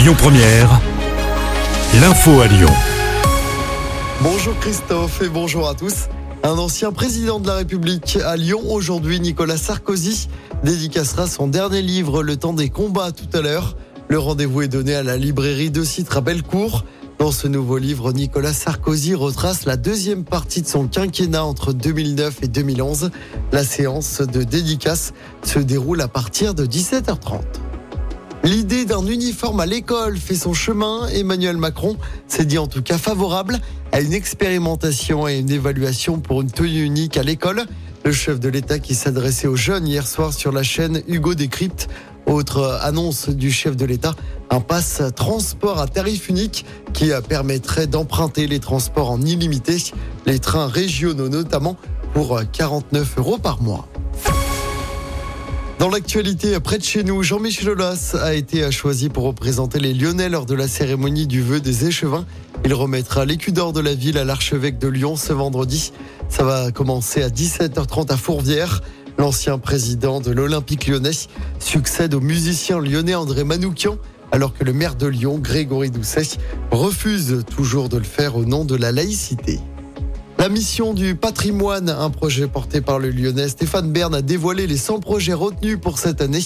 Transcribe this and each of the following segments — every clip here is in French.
Lyon Première, l'info à Lyon. Bonjour Christophe et bonjour à tous. Un ancien président de la République à Lyon aujourd'hui, Nicolas Sarkozy, dédicacera son dernier livre Le temps des combats tout à l'heure. Le rendez-vous est donné à la librairie de Citre à Bellecour. Dans ce nouveau livre, Nicolas Sarkozy retrace la deuxième partie de son quinquennat entre 2009 et 2011. La séance de dédicace se déroule à partir de 17h30. L'idée d'un uniforme à l'école fait son chemin. Emmanuel Macron s'est dit en tout cas favorable à une expérimentation et une évaluation pour une tenue unique à l'école. Le chef de l'État qui s'adressait aux jeunes hier soir sur la chaîne Hugo Décrypte. Autre annonce du chef de l'État, un passe transport à tarif unique qui permettrait d'emprunter les transports en illimité, les trains régionaux notamment, pour 49 euros par mois. Dans l'actualité, près de chez nous, Jean-Michel Aulas a été choisi pour représenter les Lyonnais lors de la cérémonie du vœu des échevins. Il remettra l'écu d'or de la ville à l'archevêque de Lyon ce vendredi. Ça va commencer à 17h30 à Fourvière. L'ancien président de l'Olympique lyonnais succède au musicien lyonnais André Manoukian, alors que le maire de Lyon, Grégory Doucet, refuse toujours de le faire au nom de la laïcité. La mission du patrimoine, un projet porté par le lyonnais Stéphane Bern, a dévoilé les 100 projets retenus pour cette année.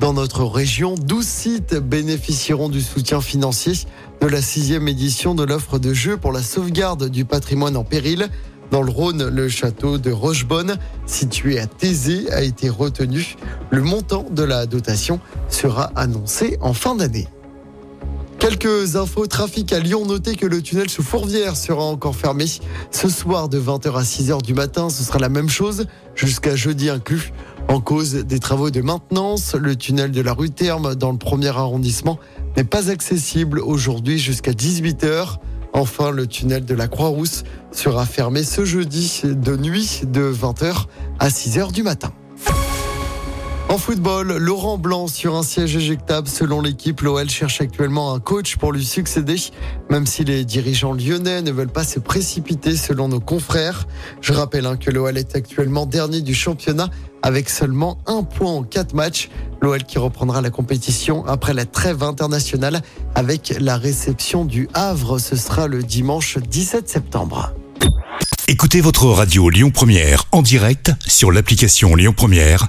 Dans notre région, 12 sites bénéficieront du soutien financier de la sixième édition de l'offre de jeu pour la sauvegarde du patrimoine en péril. Dans le Rhône, le château de Rochebonne, situé à Thésée, a été retenu. Le montant de la dotation sera annoncé en fin d'année. Quelques infos trafic à Lyon. Notez que le tunnel sous Fourvière sera encore fermé ce soir de 20h à 6h du matin. Ce sera la même chose jusqu'à jeudi inclus. En cause des travaux de maintenance, le tunnel de la rue Terme dans le premier arrondissement n'est pas accessible aujourd'hui jusqu'à 18h. Enfin, le tunnel de la Croix-Rousse sera fermé ce jeudi de nuit de 20h à 6h du matin. En football, Laurent Blanc sur un siège éjectable. Selon l'équipe, l'OL cherche actuellement un coach pour lui succéder, même si les dirigeants lyonnais ne veulent pas se précipiter selon nos confrères. Je rappelle hein, que l'OL est actuellement dernier du championnat avec seulement un point en quatre matchs. L'OL qui reprendra la compétition après la trêve internationale avec la réception du Havre. Ce sera le dimanche 17 septembre. Écoutez votre radio Lyon Première en direct sur l'application Lyon Première,